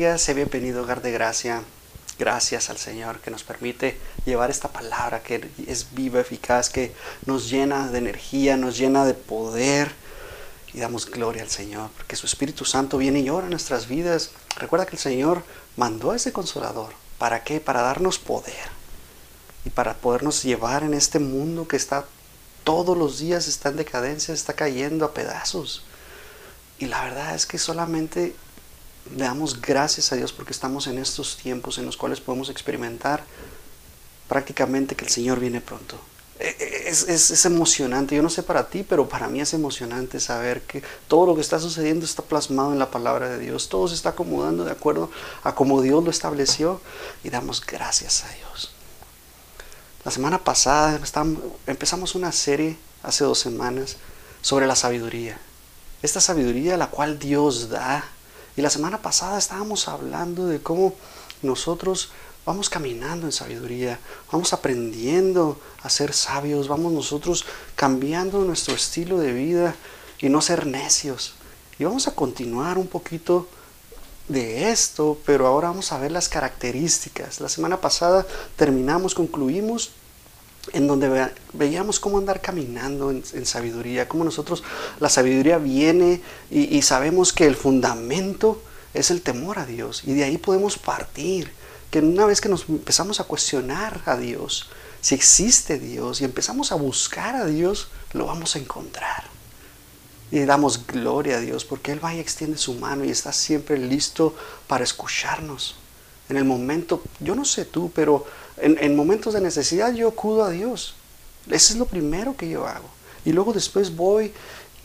Bendiga, sé bienvenido, hogar de gracia. Gracias al Señor que nos permite llevar esta palabra que es viva, eficaz, que nos llena de energía, nos llena de poder. Y damos gloria al Señor, porque su Espíritu Santo viene y ora en nuestras vidas. Recuerda que el Señor mandó a ese consolador. ¿Para qué? Para darnos poder. Y para podernos llevar en este mundo que está todos los días, está en decadencia, está cayendo a pedazos. Y la verdad es que solamente damos gracias a Dios porque estamos en estos tiempos en los cuales podemos experimentar prácticamente que el Señor viene pronto. E, e, es, es, emocionante, yo no sé para ti, pero para mí es emocionante saber que todo lo que está sucediendo está plasmado en la palabra de Dios, todo se está acomodando de acuerdo a como Dios lo estableció y damos gracias a Dios. La semana pasada empezamos una serie, hace dos semanas, sobre la sabiduría. Esta sabiduría la cual Dios da y la semana pasada estábamos hablando de cómo nosotros vamos caminando en sabiduría, vamos aprendiendo a ser sabios, vamos nosotros cambiando nuestro estilo de vida y no ser necios. Y vamos a continuar un poquito de esto, pero ahora vamos a ver las características. La semana pasada terminamos, concluimos en donde veíamos cómo andar caminando en, sabiduría, cómo nosotros, la sabiduría viene y, sabemos que el fundamento es el temor a Dios y de ahí podemos partir, que una vez que nos empezamos a cuestionar a Dios, si existe Dios y empezamos a buscar a Dios, lo vamos a encontrar. Y damos gloria a Dios porque Él va y extiende su mano y está siempre listo para escucharnos. En el momento, yo no sé tú, pero en, momentos de necesidad yo acudo a Dios. Eso es lo primero que yo hago. Y luego después voy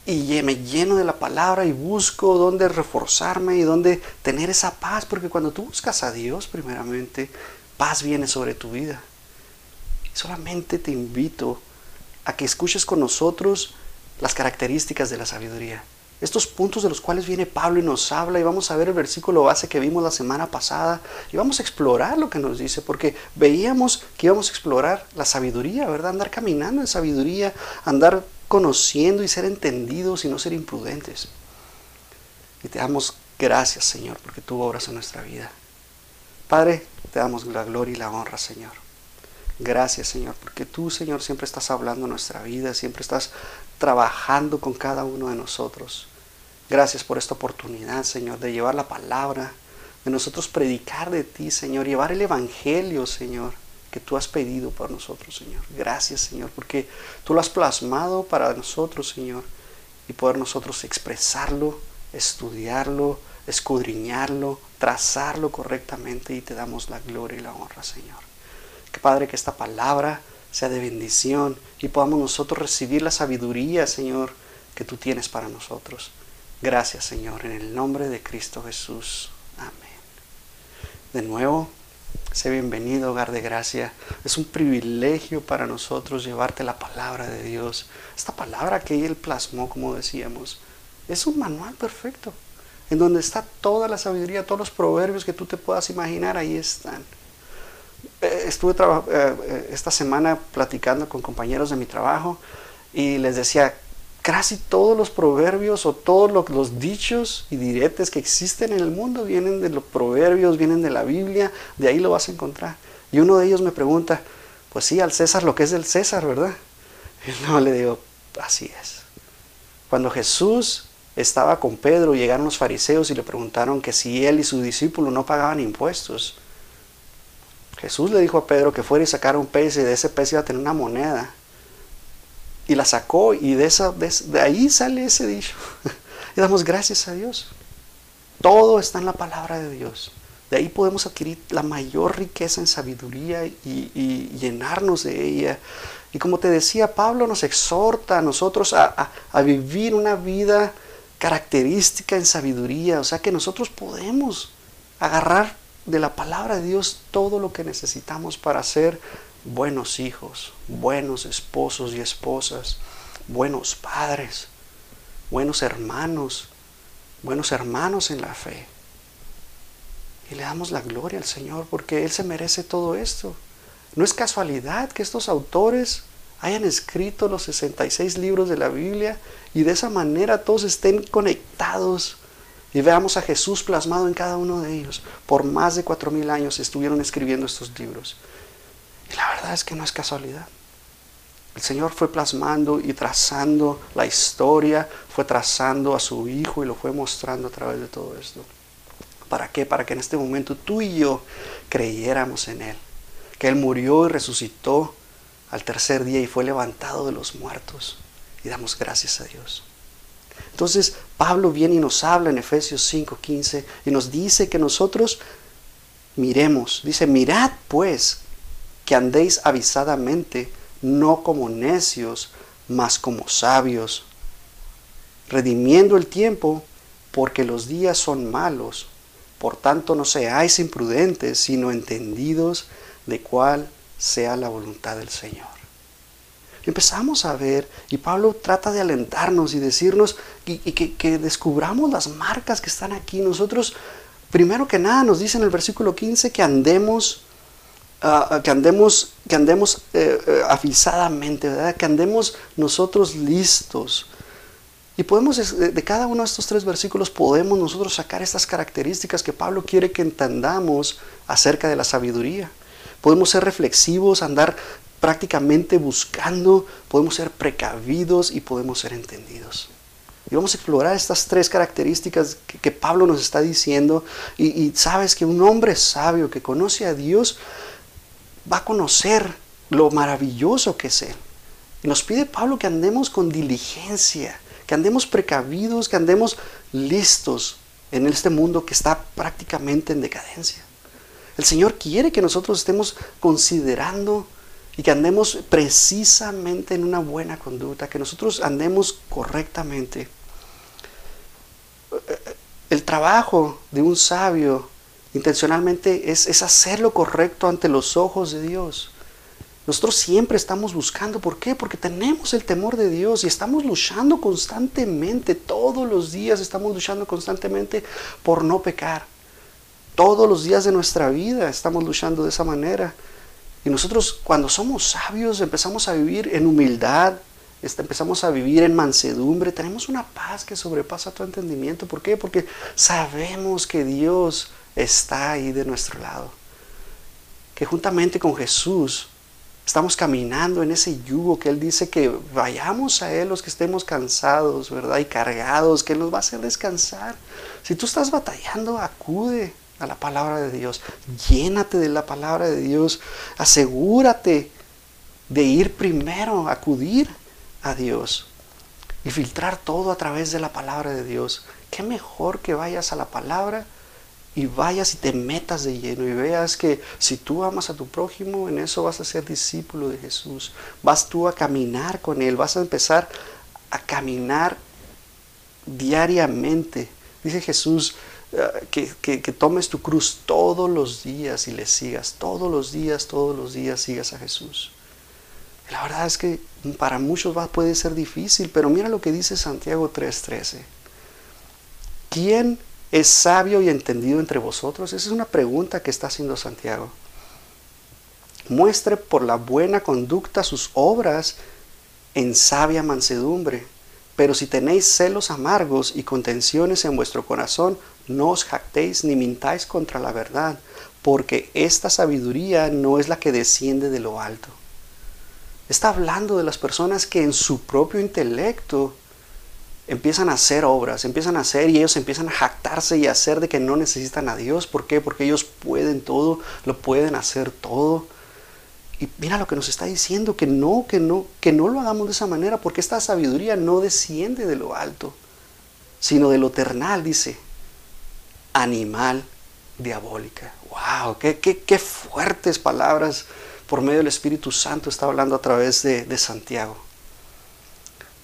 y me lleno de la palabra y busco dónde reforzarme y dónde tener esa paz, porque cuando tú buscas a Dios primeramente, paz viene sobre tu vida. solamente te invito a que escuches con nosotros las características de la sabiduría estos puntos de los cuales viene Pablo y nos habla y vamos a ver el versículo base que vimos la semana pasada y vamos a explorar lo que nos dice porque veíamos que íbamos a explorar la sabiduría, ¿verdad? Andar caminando en sabiduría, andar conociendo y ser entendidos y no ser imprudentes. Y te damos gracias, Señor, porque tú obras en nuestra vida. Padre, te damos la gloria y la honra, Señor. Gracias, Señor, porque tú, Señor, siempre estás hablando en nuestra vida, siempre estás trabajando con cada uno de nosotros. Gracias por esta oportunidad, Señor, de llevar la palabra, de nosotros predicar de ti, Señor, llevar el Evangelio, Señor, que tú has pedido por nosotros, Señor. Gracias, Señor, porque tú lo has plasmado para nosotros, Señor, y poder nosotros expresarlo, estudiarlo, escudriñarlo, trazarlo correctamente y te damos la gloria y la honra, Señor. Que Padre, que esta palabra sea de bendición y podamos nosotros recibir la sabiduría, Señor, que tú tienes para nosotros. Gracias, Señor, en el nombre de Cristo Jesús. Amén. De nuevo, sé bienvenido, hogar de gracia. Es un privilegio para nosotros llevarte la palabra de Dios. Esta palabra que Él plasmó, como decíamos, es un manual perfecto, en donde está toda la sabiduría, todos los proverbios que tú te puedas imaginar, ahí están. Eh, estuve eh, eh, esta semana platicando con compañeros de mi trabajo y les decía, casi todos los proverbios o todos los, dichos y diretes que existen en el mundo vienen de los proverbios, vienen de la Biblia, de ahí lo vas a encontrar. Y uno de ellos me pregunta, pues sí, al César lo que es del César, ¿verdad? Y no le digo, así es. Cuando Jesús estaba con Pedro, llegaron los fariseos y le preguntaron que si él y su discípulo no pagaban impuestos. Jesús le dijo a Pedro que fuera y sacara un pez y de ese pez iba a tener una moneda. Y la sacó y de, esa, de, ahí sale ese dicho. y damos gracias a Dios. Todo está en la palabra de Dios. De ahí podemos adquirir la mayor riqueza en sabiduría y, llenarnos de ella. Y como te decía, Pablo nos exhorta a nosotros a, vivir una vida característica en sabiduría. O sea que nosotros podemos agarrar de la palabra de Dios todo lo que necesitamos para ser buenos hijos, buenos esposos y esposas, buenos padres, buenos hermanos, buenos hermanos en la fe. Y le damos la gloria al Señor porque Él se merece todo esto. No es casualidad que estos autores hayan escrito los 66 libros de la Biblia y de esa manera todos estén conectados y veamos a Jesús plasmado en cada uno de ellos. Por más de cuatro mil años estuvieron escribiendo estos libros. La verdad es que no es casualidad. El Señor fue plasmando y trazando la historia, fue trazando a su Hijo y lo fue mostrando a través de todo esto. ¿Para qué? Para que en este momento tú y yo creyéramos en Él. Que Él murió y resucitó al tercer día y fue levantado de los muertos. Y damos gracias a Dios. Entonces Pablo viene y nos habla en Efesios 5:15 y nos dice que nosotros miremos. Dice, mirad pues que andéis avisadamente no como necios, mas como sabios, redimiendo el tiempo, porque los días son malos. Por tanto, no seáis imprudentes, sino entendidos de cuál sea la voluntad del Señor. Empezamos a ver, y Pablo trata de alentarnos y decirnos, y, que, que descubramos las marcas que están aquí. Nosotros, primero que nada, nos dice en el versículo 15 que andemos Ah, ah, que andemos, que andemos eh, eh, ¿verdad? que andemos nosotros listos. Y podemos, de cada uno de estos tres versículos, podemos nosotros sacar estas características que Pablo quiere que entendamos acerca de la sabiduría. Podemos ser reflexivos, andar prácticamente buscando, podemos ser precavidos y podemos ser entendidos. Y vamos a explorar estas tres características que, Pablo nos está diciendo. Y sabes que un hombre sabio que conoce a Dios va a conocer lo maravilloso que es Él. Y nos pide Pablo que andemos con diligencia, que andemos precavidos, que andemos listos en este mundo que está prácticamente en decadencia. El Señor quiere que nosotros estemos considerando y que andemos precisamente en una buena conducta, que nosotros andemos correctamente. El trabajo de un sabio intencionalmente es, es hacer lo correcto ante los ojos de Dios. Nosotros siempre estamos buscando, ¿por qué? Porque tenemos el temor de Dios y estamos luchando constantemente, todos los días estamos luchando constantemente por no pecar. Todos los días de nuestra vida estamos luchando de esa manera. Y nosotros cuando somos sabios empezamos a vivir en humildad, este, empezamos a vivir en mansedumbre, tenemos una paz que sobrepasa tu entendimiento. ¿Por qué? Porque sabemos que Dios está ahí de nuestro lado. Que juntamente con Jesús estamos caminando en ese yugo que Él dice que vayamos a Él los que estemos cansados, ¿verdad? Y cargados, que nos va a hacer descansar. Si tú estás batallando, acude a la palabra de Dios. Llénate de la palabra de Dios. Asegúrate de ir primero, acudir a Dios y filtrar todo a través de la palabra de Dios. Qué mejor que vayas a la palabra y vayas y te metas de lleno y veas que si tú amas a tu prójimo, en eso vas a ser discípulo de Jesús. Vas tú a caminar con Él, vas a empezar a caminar diariamente. Dice Jesús eh, que, que, tomes tu cruz todos los días y le sigas, todos los días, todos los días sigas a Jesús. La verdad es que para muchos va, puede ser difícil, pero mira lo que dice Santiago 3:13. ¿Quién ¿Es sabio y entendido entre vosotros? Esa es una pregunta que está haciendo Santiago. Muestre por la buena conducta sus obras en sabia mansedumbre. Pero si tenéis celos amargos y contenciones en vuestro corazón, no os jactéis ni mintáis contra la verdad, porque esta sabiduría no es la que desciende de lo alto. Está hablando de las personas que en su propio intelecto empiezan a hacer obras, empiezan a hacer y ellos empiezan a jactarse y a hacer de que no necesitan a Dios. ¿Por qué? Porque ellos pueden todo, lo pueden hacer todo. Y mira lo que nos está diciendo, que no, que no, que no lo hagamos de esa manera, porque esta sabiduría no desciende de lo alto, sino de lo eternal, dice, animal diabólica. ¡Wow! ¡Qué, qué, fuertes palabras por medio del Espíritu Santo está hablando a través de, de Santiago.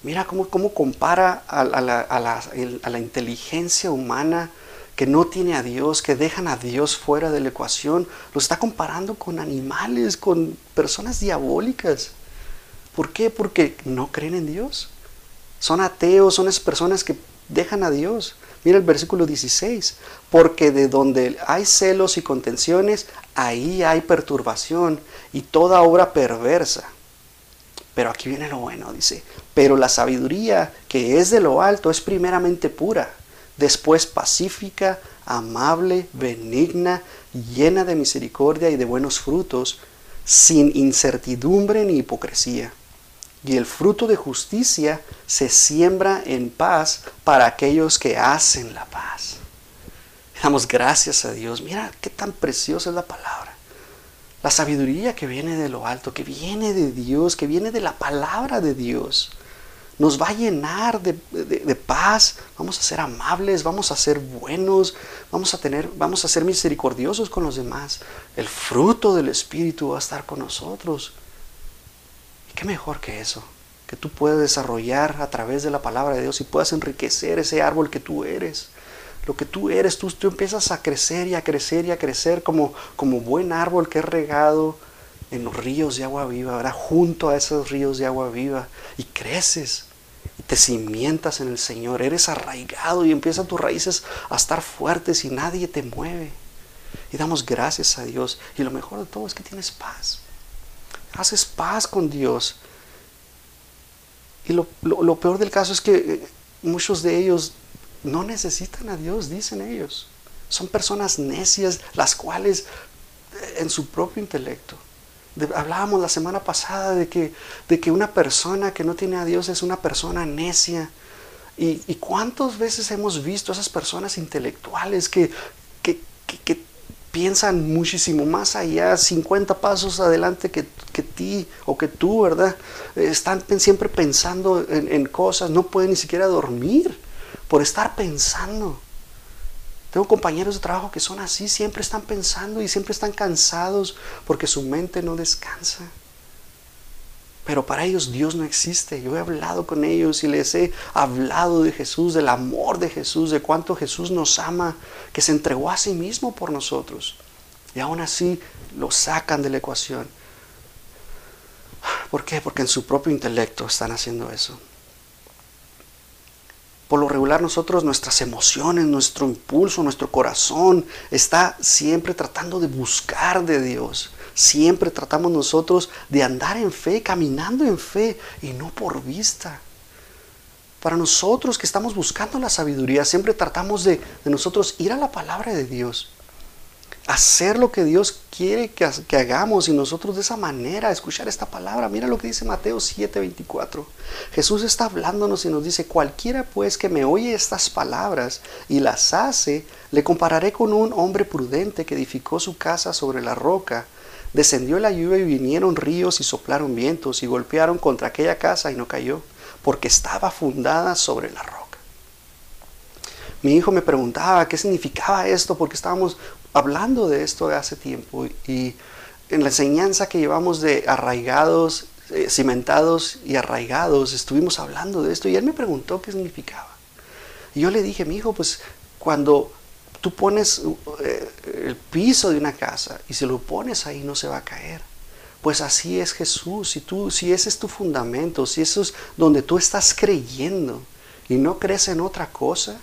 Mira cómo, compara a, la, inteligencia humana que no tiene a Dios, que dejan a Dios fuera de la ecuación. Lo está comparando con animales, con personas diabólicas. ¿Por qué? Porque no creen en Dios. Son ateos, son esas personas que dejan a Dios. Mira el versículo 16. Porque de donde hay celos y contenciones, ahí hay perturbación y toda obra perversa. Pero aquí viene lo bueno, dice, pero la sabiduría que es de lo alto es primeramente pura, después pacífica, amable, benigna, llena de misericordia y de buenos frutos, sin incertidumbre ni hipocresía. Y el fruto de justicia se siembra en paz para aquellos que hacen la paz. Damos gracias a Dios. Mira qué tan preciosa es la palabra. La sabiduría que viene de lo alto, que viene de Dios, que viene de la palabra de Dios nos va a llenar de, paz, vamos a ser amables, vamos a ser buenos, vamos a tener, vamos a ser misericordiosos con los demás. El fruto del Espíritu va a estar con nosotros. ¿Y qué mejor que eso? Que tú puedas desarrollar a través de la palabra de Dios y puedas enriquecer ese árbol que tú eres. Lo que tú eres, tú, tú empiezas a crecer y a crecer y a crecer como, como buen árbol que es regado en los ríos de agua viva, ¿verdad? Junto a esos ríos de agua viva y creces y te cimientas en el Señor, eres arraigado y empiezan tus raíces a estar fuertes y nadie te mueve. Y damos gracias a Dios. Y lo mejor de todo es que tienes paz. Haces paz con Dios. Y lo, lo peor del caso es que eh, muchos de ellos no necesitan a Dios, dicen ellos. Son personas necias, las cuales eh, en su propio intelecto hablábamos la semana pasada de que, de que una persona que no tiene a Dios es una persona necia. ¿Y, y cuántas veces hemos visto a esas personas intelectuales que, que, piensan muchísimo más allá, 50 pasos adelante que, que, ti o que tú, ¿verdad? Están siempre pensando en, en cosas, no pueden ni siquiera dormir por estar pensando. Tengo compañeros de trabajo que son así, siempre están pensando y siempre están cansados porque su mente no descansa. Pero para ellos Dios no existe. Yo he hablado con ellos y les he hablado de Jesús, del amor de Jesús, de cuánto Jesús nos ama, que se entregó a sí mismo por nosotros. Y aún así lo sacan de la ecuación. ¿Por qué? Porque en su propio intelecto están haciendo eso. Por lo regular nosotros, nuestras emociones, nuestro impulso, nuestro corazón está siempre tratando de buscar de Dios. Siempre tratamos nosotros de andar en fe, caminando en fe y no por vista. Para nosotros que estamos buscando la sabiduría, siempre tratamos de, de nosotros ir a la palabra de Dios hacer lo que Dios quiere que, hagamos y nosotros de esa manera escuchar esta palabra. Mira lo que dice Mateo 7:24. Jesús está hablándonos y nos dice, cualquiera pues que me oye estas palabras y las hace, le compararé con un hombre prudente que edificó su casa sobre la roca. Descendió la lluvia y vinieron ríos y soplaron vientos y golpearon contra aquella casa y no cayó, porque estaba fundada sobre la roca. Mi hijo me preguntaba qué significaba esto, porque estábamos hablando de esto hace tiempo y en la enseñanza que llevamos de arraigados, eh, cimentados y arraigados, estuvimos hablando de esto y él me preguntó qué significaba. Y yo le dije, mi hijo, pues cuando tú pones eh, el piso de una casa y si lo pones ahí no se va a caer. Pues así es Jesús. Si, tú, si ese es tu fundamento, si eso es donde tú estás creyendo y no crees en otra cosa,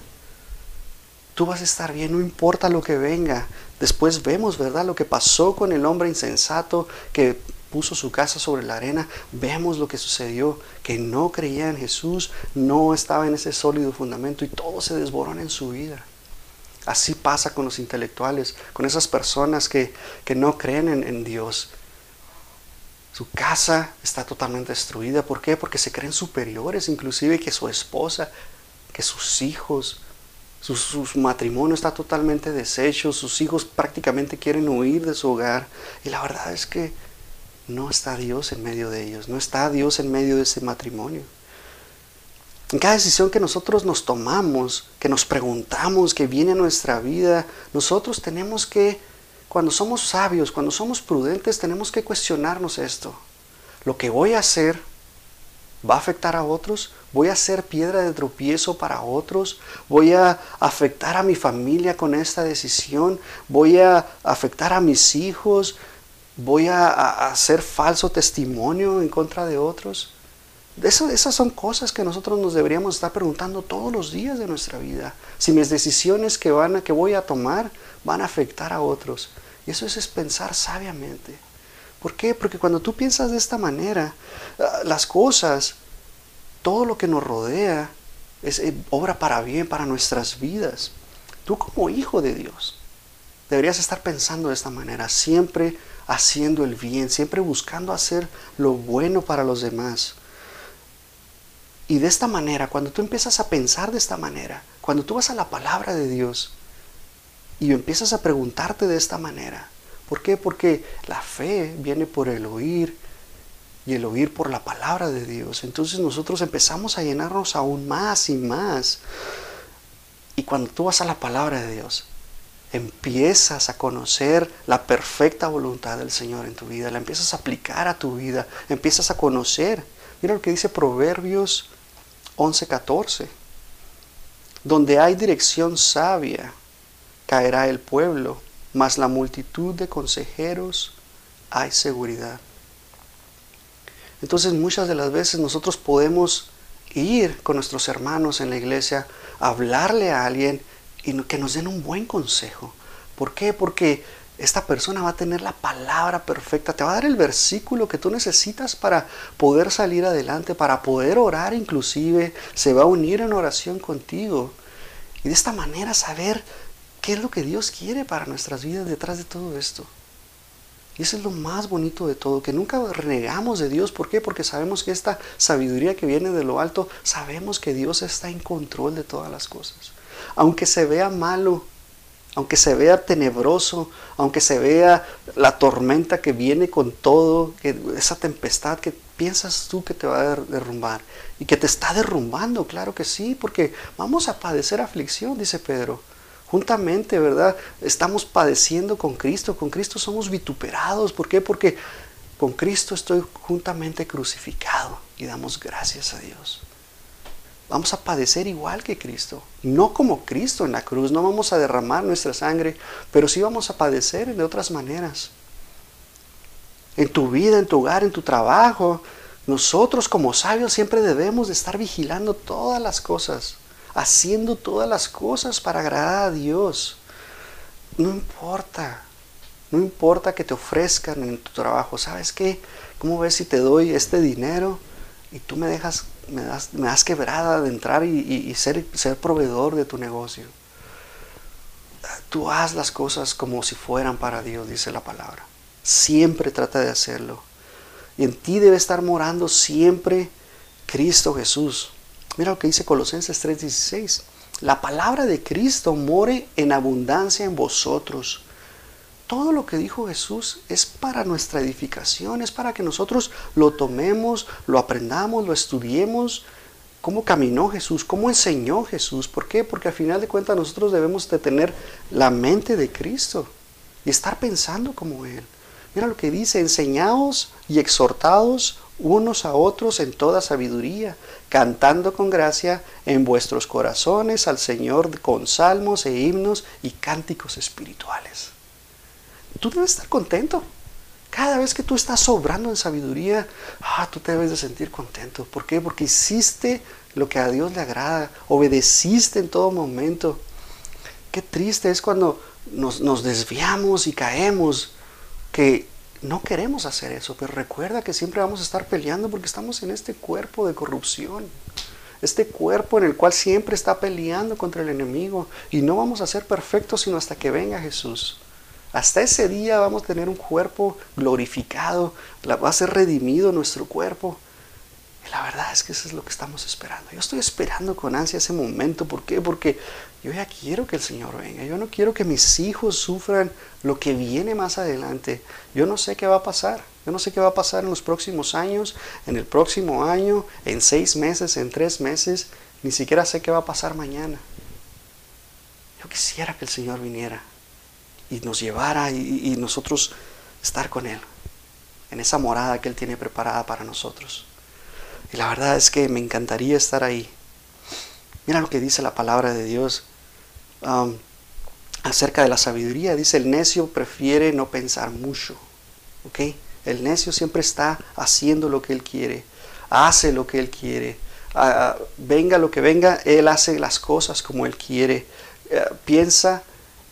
tú vas a estar bien, no importa lo que venga. Después vemos, ¿verdad? Lo que pasó con el hombre insensato que puso su casa sobre la arena. Vemos lo que sucedió, que no creía en Jesús, no estaba en ese sólido fundamento y todo se desborona en su vida. Así pasa con los intelectuales, con esas personas que, que no creen en, en Dios. Su casa está totalmente destruida. ¿Por qué? Porque se creen superiores, inclusive que su esposa, que sus hijos, su, matrimonio está totalmente deshecho, sus hijos prácticamente quieren huir de su hogar. Y la verdad es que no está Dios en medio de ellos, no está Dios en medio de ese matrimonio. En cada decisión que nosotros nos tomamos, que nos preguntamos, que viene a nuestra vida, nosotros tenemos que, cuando somos sabios, cuando somos prudentes, tenemos que cuestionarnos esto. Lo que voy a hacer va a afectar a otros, voy a ser piedra de tropiezo para otros, voy a afectar a mi familia con esta decisión, voy a afectar a mis hijos, voy a, hacer falso testimonio en contra de otros. esas son cosas que nosotros nos deberíamos estar preguntando todos los días de nuestra vida. Si mis decisiones que, van a, que voy a tomar van a afectar a otros. Y eso es pensar sabiamente. ¿Por qué? Porque cuando tú piensas de esta manera, ah, las cosas, todo lo que nos rodea, es, eh, obra para bien para nuestras vidas. Tú como hijo de Dios deberías estar pensando de esta manera, siempre haciendo el bien, siempre buscando hacer lo bueno para los demás. Y de esta manera, cuando tú empiezas a pensar de esta manera, cuando tú vas a la palabra de Dios y empiezas a preguntarte de esta manera, ¿por qué? Porque la fe viene por el oír y el oír por la palabra de Dios. Entonces nosotros empezamos a llenarnos aún más y más. Y cuando tú vas a la palabra de Dios, empiezas a conocer la perfecta voluntad del Señor en tu vida, la empiezas a aplicar a tu vida, empiezas a conocer. Mira lo que dice Proverbios 11:14. Donde hay dirección sabia, caerá el pueblo, mas la multitud de consejeros hay seguridad. Entonces muchas de las veces nosotros podemos ir con nuestros hermanos en la iglesia, hablarle a alguien y que nos den un buen consejo. ¿Por qué? Porque esta persona va a tener la palabra perfecta, te va a dar el versículo que tú necesitas para poder salir adelante, para poder orar inclusive, se va a unir en oración contigo. Y de esta manera saber qué es lo que Dios quiere para nuestras vidas detrás de todo esto. Y eso es lo más bonito de todo, que nunca renegamos de Dios. ¿Por qué? Porque sabemos que esta sabiduría que viene de lo alto, sabemos que Dios está en control de todas las cosas. Aunque se vea malo, aunque se vea tenebroso, aunque se vea la tormenta que viene con todo, que esa tempestad que piensas tú que te va a derrumbar y que te está derrumbando, claro que sí, porque vamos a padecer aflicción, dice Pedro. Juntamente, ¿verdad? Estamos padeciendo con Cristo, con Cristo somos vituperados. ¿Por qué? Porque con Cristo estoy juntamente crucificado y damos gracias a Dios vamos a padecer igual que Cristo. No como Cristo en la cruz, no vamos a derramar nuestra sangre, pero sí vamos a padecer de otras maneras. En tu vida, en tu hogar, en tu trabajo, nosotros como sabios siempre debemos de estar vigilando todas las cosas, haciendo todas las cosas para agradar a Dios. No importa, no importa que te ofrezcan en tu trabajo. ¿Sabes qué? ¿Cómo ves si te doy este dinero y tú me dejas me das, me das quebrada de entrar y, ser, ser proveedor de tu negocio. Tú haz las cosas como si fueran para Dios, dice la palabra. Siempre trata de hacerlo. Y en ti debe estar morando siempre Cristo Jesús. Mira lo que dice Colosenses 3:16. La palabra de Cristo more en abundancia en vosotros todo lo que dijo Jesús es para nuestra edificación, es para que nosotros lo tomemos, lo aprendamos, lo estudiemos, cómo caminó Jesús, cómo enseñó Jesús. ¿Por qué? Porque al final de cuentas nosotros debemos de tener la mente de Cristo y estar pensando como Él. Mira lo que dice, enseñaos y exhortados unos a otros en toda sabiduría, cantando con gracia en vuestros corazones al Señor con salmos e himnos y cánticos espirituales tú debes estar contento. Cada vez que tú estás sobrando en sabiduría, ah, tú debes de sentir contento. ¿Por qué? Porque hiciste lo que a Dios le agrada, obedeciste en todo momento. Qué triste es cuando nos, nos desviamos y caemos, que no queremos hacer eso, pero recuerda que siempre vamos a estar peleando porque estamos en este cuerpo de corrupción, este cuerpo en el cual siempre está peleando contra el enemigo y no vamos a ser perfectos sino hasta que venga Jesús. Hasta ese día vamos a tener un cuerpo glorificado, va a ser redimido nuestro cuerpo. Y la verdad es que eso es lo que estamos esperando. Yo estoy esperando con ansia ese momento. ¿Por qué? Porque yo ya quiero que el Señor venga. Yo no quiero que mis hijos sufran lo que viene más adelante. Yo no sé qué va a pasar. Yo no sé qué va a pasar en los próximos años, en el próximo año, en seis meses, en tres meses. Ni siquiera sé qué va a pasar mañana. Yo quisiera que el Señor viniera y nos llevara y, nosotros estar con Él, en esa morada que Él tiene preparada para nosotros. Y la verdad es que me encantaría estar ahí. Mira lo que dice la palabra de Dios acerca de la sabiduría. Dice, el necio prefiere no pensar mucho. ¿Ok? El necio siempre está haciendo lo que él quiere, hace lo que él quiere. Venga lo que venga, él hace las cosas como él quiere. Eh, piensa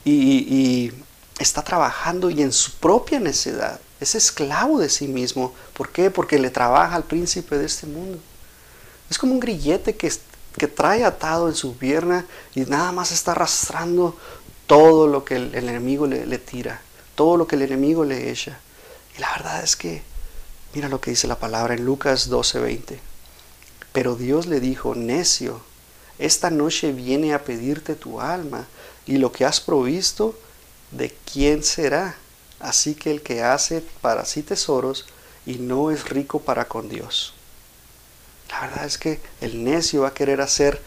y, está trabajando y en su propia necedad es esclavo de sí mismo. ¿Por qué? Porque le trabaja al príncipe de este mundo. Es como un grillete que, que trae atado en su pierna y nada más está arrastrando todo lo que el, enemigo le, le, tira, todo lo que el enemigo le echa. Y la verdad es que, mira lo que dice la palabra en Lucas 12:20. Pero Dios le dijo, necio, esta noche viene a pedirte tu alma y lo que has provisto, ¿de quién será? Así que el que hace para sí tesoros y no es rico para con Dios. La verdad es que el necio va a querer hacer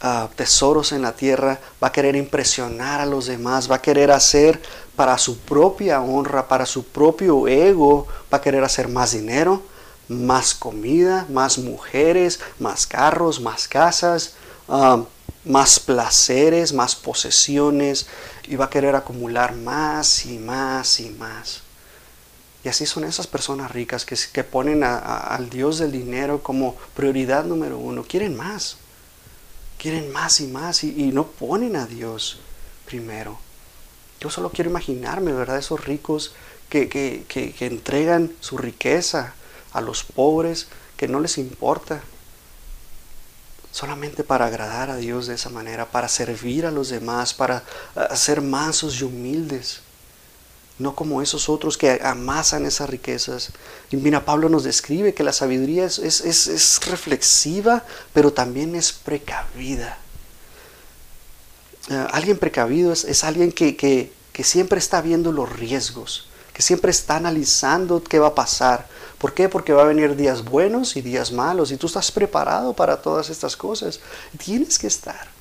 ah, tesoros en la tierra, va a querer impresionar a los demás, va a querer hacer para su propia honra, para su propio ego, va a querer hacer más dinero, más comida, más mujeres, más carros, más casas, ah, más placeres, más posesiones, y va a querer acumular más y más y más. Y así son esas personas ricas que, que ponen al Dios del dinero como prioridad número uno. Quieren más. Quieren más y más y, no ponen a Dios primero. Yo solo quiero imaginarme, ¿verdad? Esos ricos que, que, que entregan su riqueza a los pobres, que no les importa. Solamente para agradar a Dios de esa manera, para servir a los demás, para ah, ser mansos y humildes no como esos otros que amasan esas riquezas. Y mira, Pablo nos describe que la sabiduría es, reflexiva, pero también es precavida. Eh, alguien precavido es, alguien que, que, siempre está viendo los riesgos, que siempre está analizando qué va a pasar. ¿Por qué? Porque va a venir días buenos y días malos y tú estás preparado para todas estas cosas. Tienes que estar.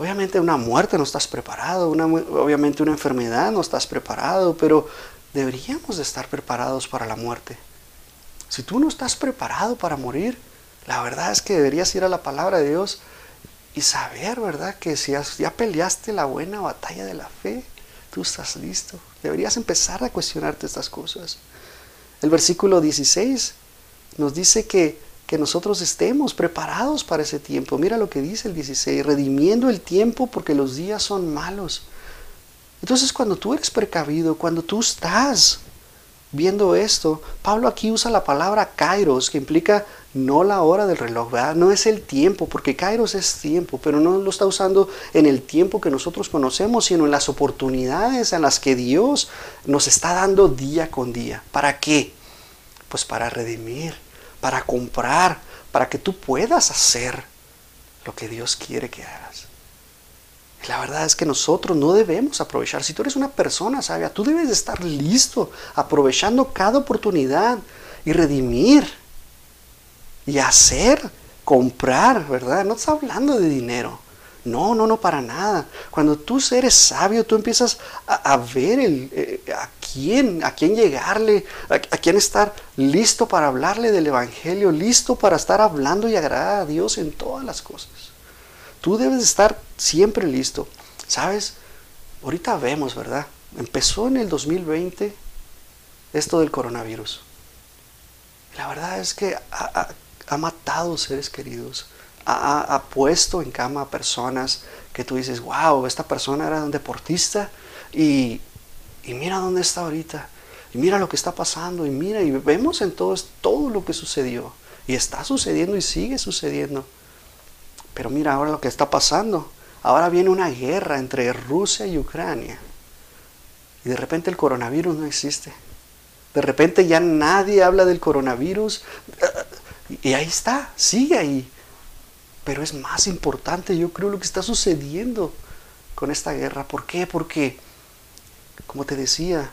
Obviamente una muerte no estás preparado, una, obviamente una enfermedad no estás preparado, pero deberíamos de estar preparados para la muerte. Si tú no estás preparado para morir, la verdad es que deberías ir a la palabra de Dios y saber, ¿verdad? Que si ya peleaste la buena batalla de la fe, tú estás listo. Deberías empezar a cuestionarte estas cosas. El versículo 16 nos dice que que nosotros estemos preparados para ese tiempo. Mira lo que dice el 16, redimiendo el tiempo porque los días son malos. Entonces cuando tú eres precavido, cuando tú estás viendo esto, Pablo aquí usa la palabra kairos, que implica no la hora del reloj, ¿verdad? no es el tiempo, porque kairos es tiempo, pero no lo está usando en el tiempo que nosotros conocemos, sino en las oportunidades en las que Dios nos está dando día con día. ¿Para qué? Pues para redimir para comprar, para que tú puedas hacer lo que Dios quiere que hagas. Y la verdad es que nosotros no debemos aprovechar. Si tú eres una persona sabia, tú debes de estar listo, aprovechando cada oportunidad y redimir y hacer, comprar, ¿verdad? No estás hablando de dinero. No, no, no, para nada. Cuando tú eres sabio, tú empiezas a, ver eh, a quién, a quién llegarle, a, quién estar listo para hablarle del Evangelio, listo para estar hablando y agradar a Dios en todas las cosas. Tú debes estar siempre listo. ¿Sabes? Ahorita vemos, ¿verdad? Empezó en el 2020 esto del coronavirus. La verdad es que ha, ha matado seres queridos ha, puesto en cama a personas que tú dices, wow, esta persona era un deportista y, mira dónde está ahorita. Y mira lo que está pasando y mira y vemos en todo, todo lo que sucedió. Y está sucediendo y sigue sucediendo. Pero mira ahora lo que está pasando. Ahora viene una guerra entre Rusia y Ucrania. Y de repente el coronavirus no existe. De repente ya nadie habla del coronavirus. Y ahí está, sigue ahí. Pero es más importante, yo creo, lo que está sucediendo con esta guerra. ¿Por qué? Porque, como te decía,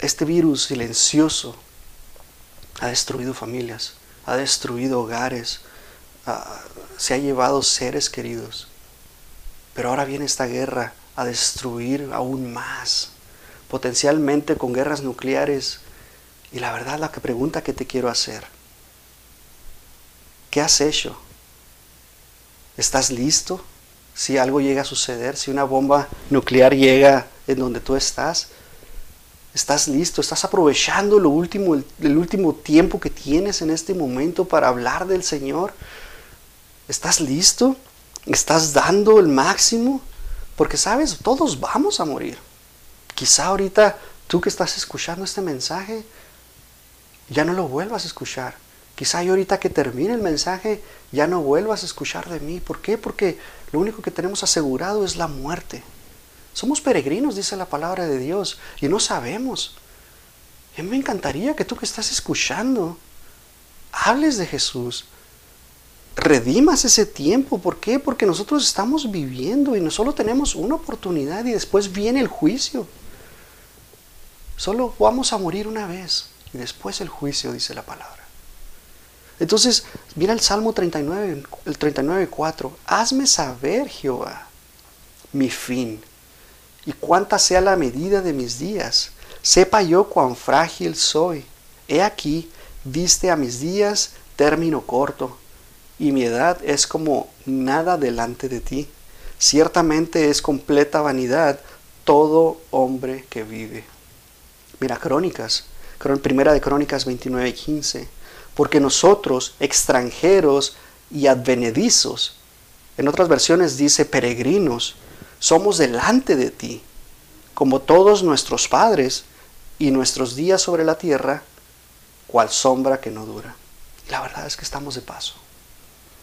este virus silencioso ha destruido familias, ha destruido hogares, se ha llevado seres queridos. Pero ahora viene esta guerra a destruir aún más, potencialmente con guerras nucleares. Y la verdad, la pregunta que te quiero hacer, ¿Qué has hecho? ¿Estás listo? Si algo llega a suceder, si una bomba nuclear llega en donde tú estás, ¿estás listo? ¿Estás aprovechando lo último, el, último tiempo que tienes en este momento para hablar del Señor? ¿Estás listo? ¿Estás dando el máximo? Porque sabes, todos vamos a morir. Quizá ahorita tú que estás escuchando este mensaje, ya no lo vuelvas a escuchar Quizá yo ahorita que termine el mensaje ya no vuelvas a escuchar de mí. ¿Por qué? Porque lo único que tenemos asegurado es la muerte. Somos peregrinos, dice la palabra de Dios, y no sabemos. A me encantaría que tú que estás escuchando, hables de Jesús. Redimas ese tiempo. ¿Por qué? Porque nosotros estamos viviendo y no solo tenemos una oportunidad y después viene el juicio. Solo vamos a morir una vez y después el juicio, dice la palabra. Entonces, mira el Salmo 39, el 39, 4. Hazme saber, Jehová, mi fin y cuánta sea la medida de mis días. Sepa yo cuán frágil soy. He aquí, diste a mis días término corto, y mi edad es como nada delante de ti. Ciertamente es completa vanidad todo hombre que vive. Mira, Crónicas, primera de Crónicas 29 y 15. Porque nosotros, extranjeros y advenedizos, en otras versiones dice peregrinos, somos delante de ti, como todos nuestros padres, y nuestros días sobre la tierra, cual sombra que no dura. la verdad es que estamos de paso.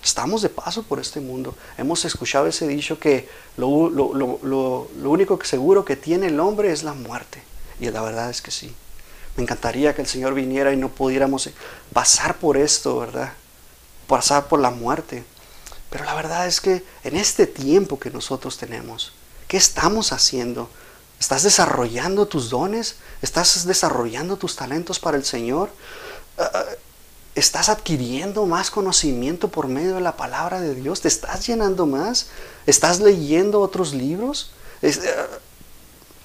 Estamos de paso por este mundo. Hemos escuchado ese dicho que lo, lo, lo, lo único que seguro que tiene el hombre es la muerte. Y la verdad es que sí. Me encantaría que el Señor viniera y no pudiéramos pasar por esto, ¿verdad? Pasar por la muerte. Pero la verdad es que en este tiempo que nosotros tenemos, ¿qué estamos haciendo? ¿Estás desarrollando tus dones? ¿Estás desarrollando tus talentos para el Señor? Ah, ah, ¿Estás adquiriendo más conocimiento por medio de la palabra de Dios? ¿Te estás llenando más? ¿Estás leyendo otros libros? Ah,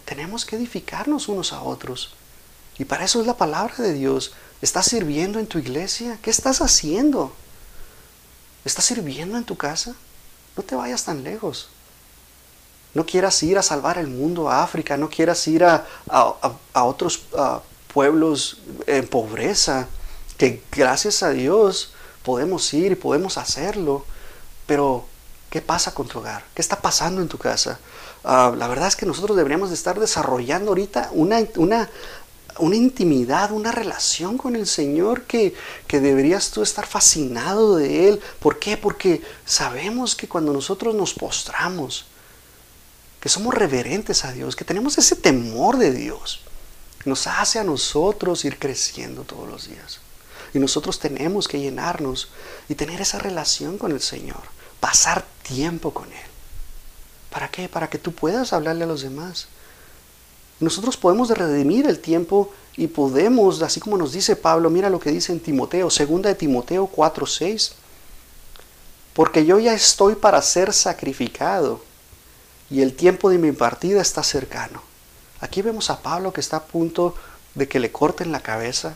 tenemos que edificarnos unos a otros. Y para eso es la palabra de Dios. ¿Estás sirviendo en tu iglesia? ¿Qué estás haciendo? ¿Estás sirviendo en tu casa? No te vayas tan lejos. No quieras ir a salvar el mundo, a África, no quieras ir a, otros pueblos en pobreza, que gracias a Dios podemos ir y podemos hacerlo, pero ¿qué pasa con tu hogar? ¿Qué está pasando en tu casa? Ah, la verdad es que nosotros deberíamos de estar desarrollando ahorita una, una, una intimidad, una relación con el Señor que, que, deberías tú estar fascinado de Él. ¿Por qué? Porque sabemos que cuando nosotros nos postramos, que somos reverentes a Dios, que tenemos ese temor de Dios, nos hace a nosotros ir creciendo todos los días. Y nosotros tenemos que llenarnos y tener esa relación con el Señor, pasar tiempo con Él. ¿Para qué? Para que tú puedas hablarle a los demás. Nosotros podemos redimir el tiempo y podemos, así como nos dice Pablo, mira lo que dice en Timoteo, segunda de Timoteo 4:6. Porque yo ya estoy para ser sacrificado y el tiempo de mi partida está cercano. Aquí vemos a Pablo que está a punto de que le corten la cabeza.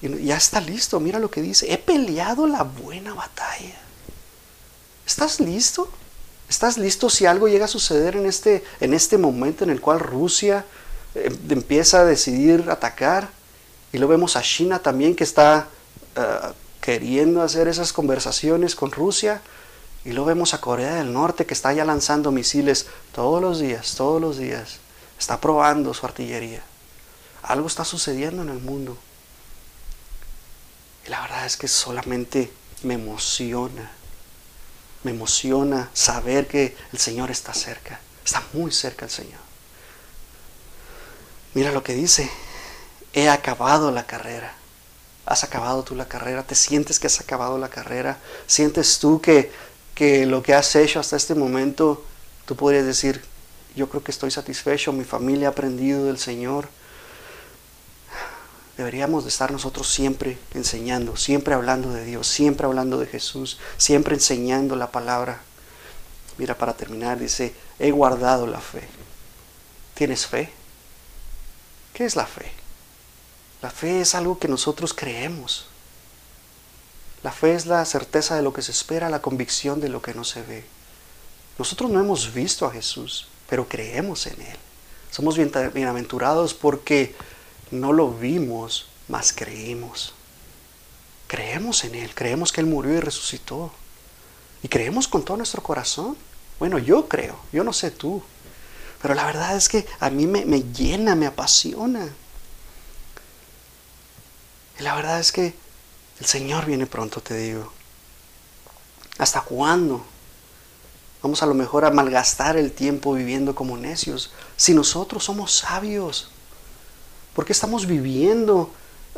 Y ya está listo, mira lo que dice, he peleado la buena batalla. ¿Estás listo? ¿Estás listo si algo llega a suceder en este, en este momento en el cual Rusia eh, empieza a decidir atacar? Y lo vemos a China también que está eh, queriendo hacer esas conversaciones con Rusia. Y lo vemos a Corea del Norte que está ya lanzando misiles todos los días, todos los días. Está probando su artillería. Algo está sucediendo en el mundo. Y la verdad es que solamente me emociona me emociona saber que el Señor está cerca. Está muy cerca el Señor. Mira lo que dice. He acabado la carrera. ¿Has acabado tú la carrera? ¿Te sientes que has acabado la carrera? ¿Sientes tú que, que lo que has hecho hasta este momento, tú podrías decir, yo creo que estoy satisfecho, mi familia ha aprendido del Señor? Deberíamos de estar nosotros siempre enseñando, siempre hablando de Dios, siempre hablando de Jesús, siempre enseñando la palabra. Mira, para terminar, dice, he guardado la fe. ¿Tienes fe? ¿Qué es la fe? La fe es algo que nosotros creemos. La fe es la certeza de lo que se espera, la convicción de lo que no se ve. Nosotros no hemos visto a Jesús, pero creemos en Él. Somos bienaventurados porque no lo vimos, mas creímos. Creemos en Él, creemos que Él murió y resucitó. Y creemos con todo nuestro corazón. Bueno, yo creo, yo no sé tú. Pero la verdad es que a mí me, me llena, me apasiona. Y la verdad es que El Señor viene pronto, te digo. ¿Hasta cuándo? Vamos a lo mejor a malgastar el tiempo viviendo como necios. Si nosotros somos sabios, ¿por qué estamos viviendo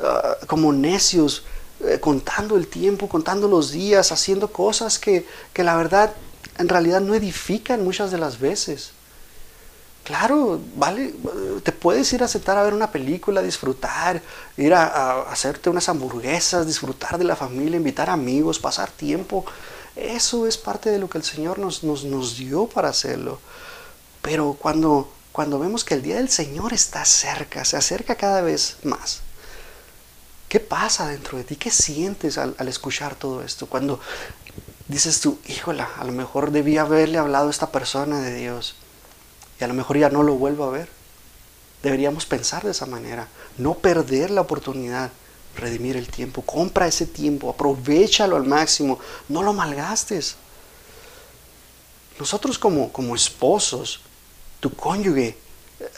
ah, como necios, eh, contando el tiempo, contando los días, haciendo cosas que, que la verdad en realidad no edifican muchas de las veces? Claro, vale, te puedes ir a sentar a ver una película, disfrutar, ir a, hacerte unas hamburguesas, disfrutar de la familia, invitar amigos, pasar tiempo. Eso es parte de lo que el Señor nos, nos, nos dio para hacerlo. Pero cuando, cuando vemos que el día del Señor está cerca, se acerca cada vez más, ¿qué pasa dentro de ti? ¿Qué sientes al, escuchar todo esto? Cuando dices tú, híjola, a lo mejor debía haberle hablado a esta persona de Dios y a lo mejor ya no lo vuelvo a ver. Deberíamos pensar de esa manera, no perder la oportunidad, redimir el tiempo, compra ese tiempo, aprovechalo al máximo, no lo malgastes. Nosotros como, como esposos, tu cónyuge, eh,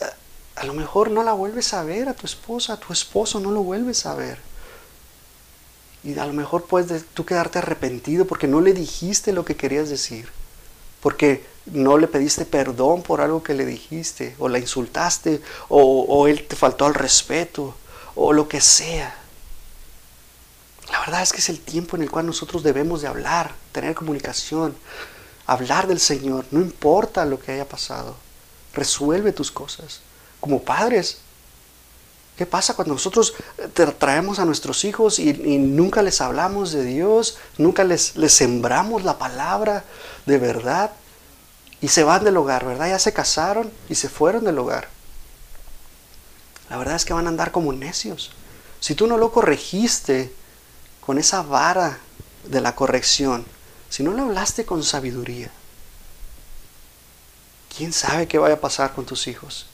a lo mejor no la vuelves a ver a tu esposa, a tu esposo no lo vuelves a ver. Y a lo mejor puedes tú quedarte arrepentido porque no le dijiste lo que querías decir porque no le pediste perdón por algo que le dijiste, o la insultaste, o, él te faltó al respeto, o lo que sea. La verdad es que es el tiempo en el cual nosotros debemos de hablar, tener comunicación, hablar del Señor, no importa lo que haya pasado, resuelve tus cosas. Como padres, ¿qué pasa cuando nosotros traemos a nuestros hijos y, nunca les hablamos de Dios, nunca les, les sembramos la palabra, de verdad y se van del hogar, ¿verdad? Ya se casaron y se fueron del hogar. La verdad es que van a andar como necios. Si tú no lo corregiste con esa vara de la corrección, si no lo hablaste con sabiduría, ¿quién sabe qué vaya a pasar con tus hijos?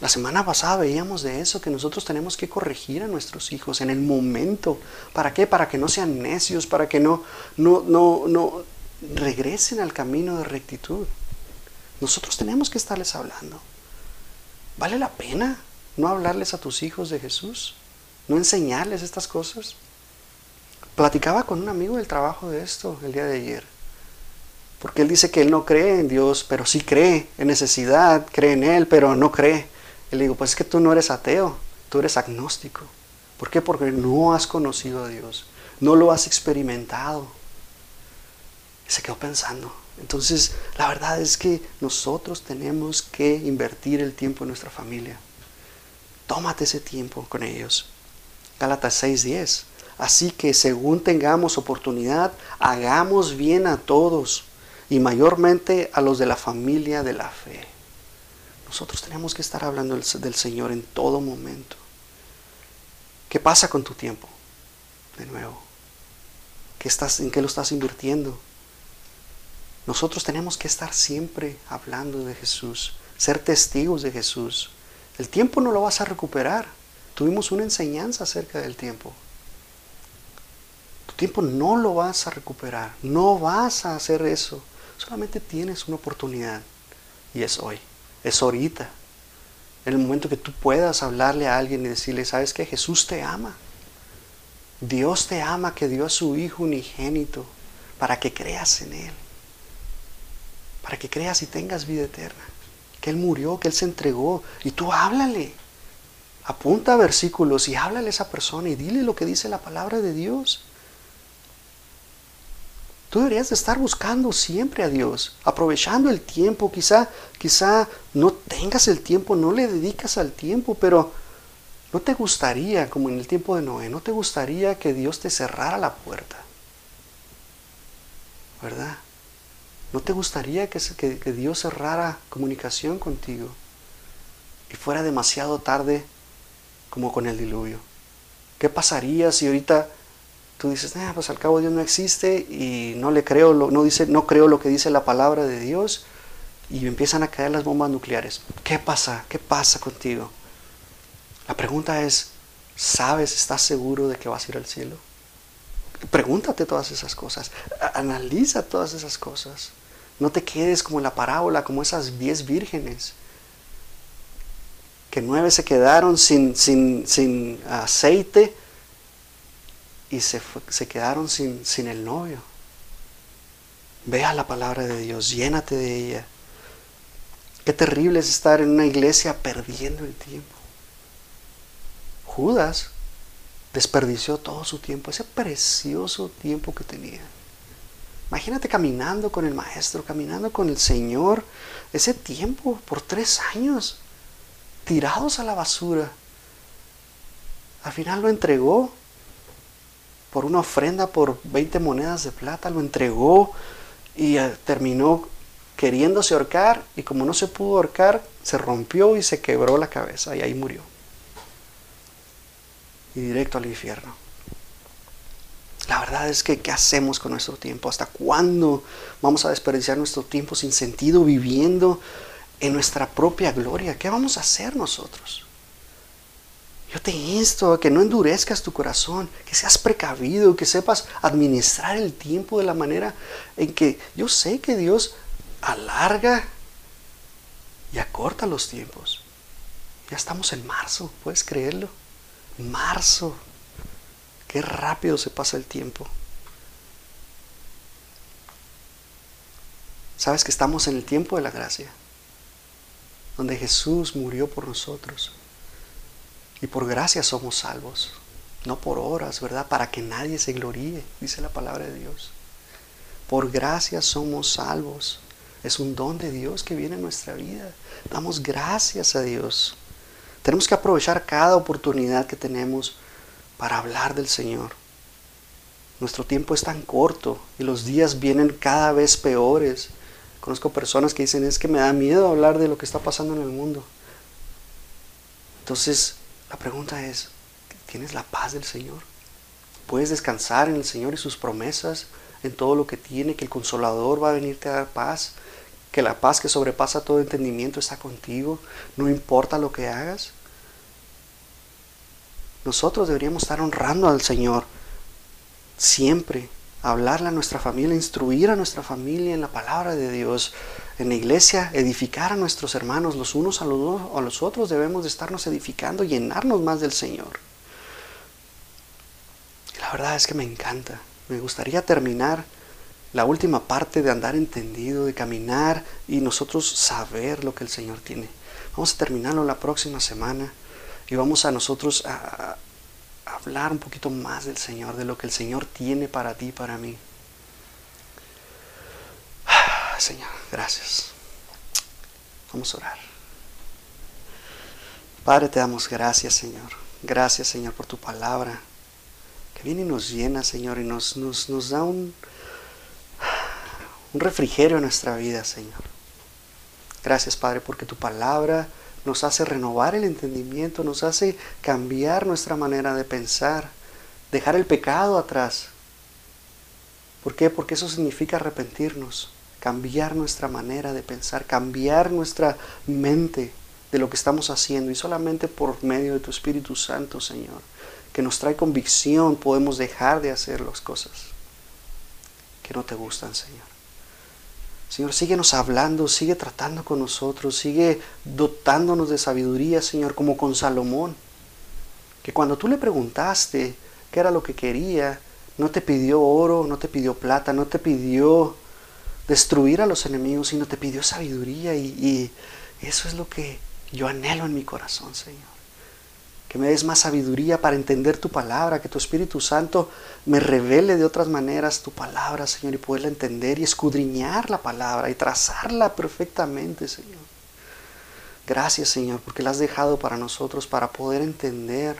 La semana pasada veíamos de eso, que nosotros tenemos que corregir a nuestros hijos en el momento. ¿Para qué? Para que no sean necios, para que no, no, no, no, regresen al camino de rectitud. Nosotros tenemos que estarles hablando. ¿Vale la pena no hablarles a tus hijos de Jesús? ¿No enseñarles estas cosas? Platicaba con un amigo del trabajo de esto el día de ayer. Porque él dice que él no cree en Dios, pero sí cree en necesidad, cree en Él, pero no cree. Y le digo, pues es que tú no eres ateo, tú eres agnóstico. ¿Por qué? Porque no has conocido a Dios, no lo has experimentado se quedó pensando. Entonces, la verdad es que nosotros tenemos que invertir el tiempo en nuestra familia. Tómate ese tiempo con ellos. Gálatas 6:10. Así que según tengamos oportunidad, hagamos bien a todos y mayormente a los de la familia de la fe. Nosotros tenemos que estar hablando del Señor en todo momento. ¿Qué pasa con tu tiempo? De nuevo. ¿Qué estás, ¿En qué lo estás invirtiendo? Nosotros tenemos que estar siempre hablando de Jesús, ser testigos de Jesús. El tiempo no lo vas a recuperar. Tuvimos una enseñanza acerca del tiempo. Tu tiempo no lo vas a recuperar. No vas a hacer eso. Solamente tienes una oportunidad. Y es hoy. Es ahorita. En el momento que tú puedas hablarle a alguien y decirle, ¿sabes que Jesús te ama. Dios te ama que dio a su Hijo unigénito para que creas en Él para que creas y tengas vida eterna. Que Él murió, que Él se entregó. Y tú háblale. Apunta versículos y háblale a esa persona y dile lo que dice la palabra de Dios. Tú deberías de estar buscando siempre a Dios, aprovechando el tiempo. Quizá, quizá no tengas el tiempo, no le dedicas al tiempo, pero ¿no te gustaría, como en el tiempo de Noé, no te gustaría que Dios te cerrara la puerta? ¿Verdad? ¿No te gustaría que, que, Dios cerrara comunicación contigo y fuera demasiado tarde como con el diluvio? ¿Qué pasaría si ahorita tú dices, ah, pues al cabo Dios no existe y no le creo, no, dice, no creo lo que dice la palabra de Dios y empiezan a caer las bombas nucleares? ¿Qué pasa? ¿Qué pasa contigo? La pregunta es, ¿sabes, estás seguro de que vas a ir al cielo? Pregúntate todas esas cosas, analiza todas esas cosas. No te quedes como en la parábola, como esas diez vírgenes, que nueve se quedaron sin, sin, sin aceite y se, se quedaron sin, sin el novio. Vea la palabra de Dios, llénate de ella. Qué terrible es estar en una iglesia perdiendo el tiempo. Judas desperdició todo su tiempo, ese precioso tiempo que tenía. Imagínate caminando con el maestro, caminando con el Señor, ese tiempo por tres años, tirados a la basura. Al final lo entregó por una ofrenda por 20 monedas de plata, lo entregó y eh, terminó queriéndose ahorcar y como no se pudo ahorcar, se rompió y se quebró la cabeza y ahí murió. Y directo al infierno. La verdad es que, ¿qué hacemos con nuestro tiempo? ¿Hasta cuándo vamos a desperdiciar nuestro tiempo sin sentido viviendo en nuestra propia gloria? ¿Qué vamos a hacer nosotros? Yo te insto a que no endurezcas tu corazón, que seas precavido, que sepas administrar el tiempo de la manera en que yo sé que Dios alarga y acorta los tiempos. Ya estamos en marzo, ¿puedes creerlo? Marzo. Qué rápido se pasa el tiempo. Sabes que estamos en el tiempo de la gracia, donde Jesús murió por nosotros y por gracia somos salvos, no por horas, ¿verdad? Para que nadie se gloríe, dice la palabra de Dios. Por gracia somos salvos. Es un don de Dios que viene en nuestra vida. Damos gracias a Dios. Tenemos que aprovechar cada oportunidad que tenemos para hablar del Señor. Nuestro tiempo es tan corto y los días vienen cada vez peores. Conozco personas que dicen es que me da miedo hablar de lo que está pasando en el mundo. Entonces, la pregunta es, ¿tienes la paz del Señor? ¿Puedes descansar en el Señor y sus promesas, en todo lo que tiene, que el consolador va a venirte a dar paz, que la paz que sobrepasa todo entendimiento está contigo, no importa lo que hagas? Nosotros deberíamos estar honrando al Señor siempre, hablarle a nuestra familia, instruir a nuestra familia en la palabra de Dios, en la iglesia, edificar a nuestros hermanos, los unos a los, otros debemos de estarnos edificando, llenarnos más del Señor. Y la verdad es que me encanta. Me gustaría terminar la última parte de andar entendido, de caminar y nosotros saber lo que el Señor tiene. Vamos a terminarlo la próxima semana y vamos a nosotros a, a hablar un poquito más del Señor, de lo que el Señor tiene para ti y para mí. Señor, gracias. Vamos a orar. Padre, te damos gracias, Señor. Gracias, Señor, por tu palabra, que viene y nos llena, Señor, y nos, nos, nos da un, un refrigerio en nuestra vida, Señor. Gracias, Padre, porque tu palabra nos hace renovar el entendimiento, nos hace cambiar nuestra manera de pensar, dejar el pecado atrás. ¿Por qué? Porque eso significa arrepentirnos cambiar nuestra manera de pensar, cambiar nuestra mente de lo que estamos haciendo y solamente por medio de tu Espíritu Santo, Señor, que nos trae convicción, podemos dejar de hacer las cosas que no te gustan, Señor. Señor, síguenos hablando, sigue tratando con nosotros, sigue dotándonos de sabiduría, Señor, como con Salomón, que cuando tú le preguntaste qué era lo que quería, no te pidió oro, no te pidió plata, no te pidió destruir a los enemigos, sino te pidió sabiduría y, eso es lo que yo anhelo en mi corazón, Señor. Que me des más sabiduría para entender tu palabra, que tu Espíritu Santo me revele de otras maneras tu palabra, Señor, y poderla entender y escudriñar la palabra y trazarla perfectamente, Señor. Gracias, Señor, porque la has dejado para nosotros, para poder entender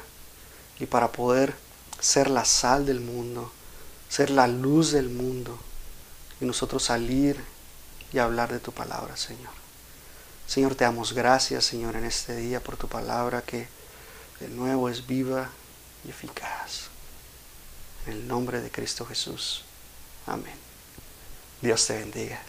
y para poder ser la sal del mundo, ser la luz del mundo y nosotros salir y hablar de tu palabra, Señor. Señor, te damos gracias, Señor, en este día por tu palabra que de nuevo es viva y eficaz. En el nombre de Cristo Jesús. Amén. Dios te bendiga.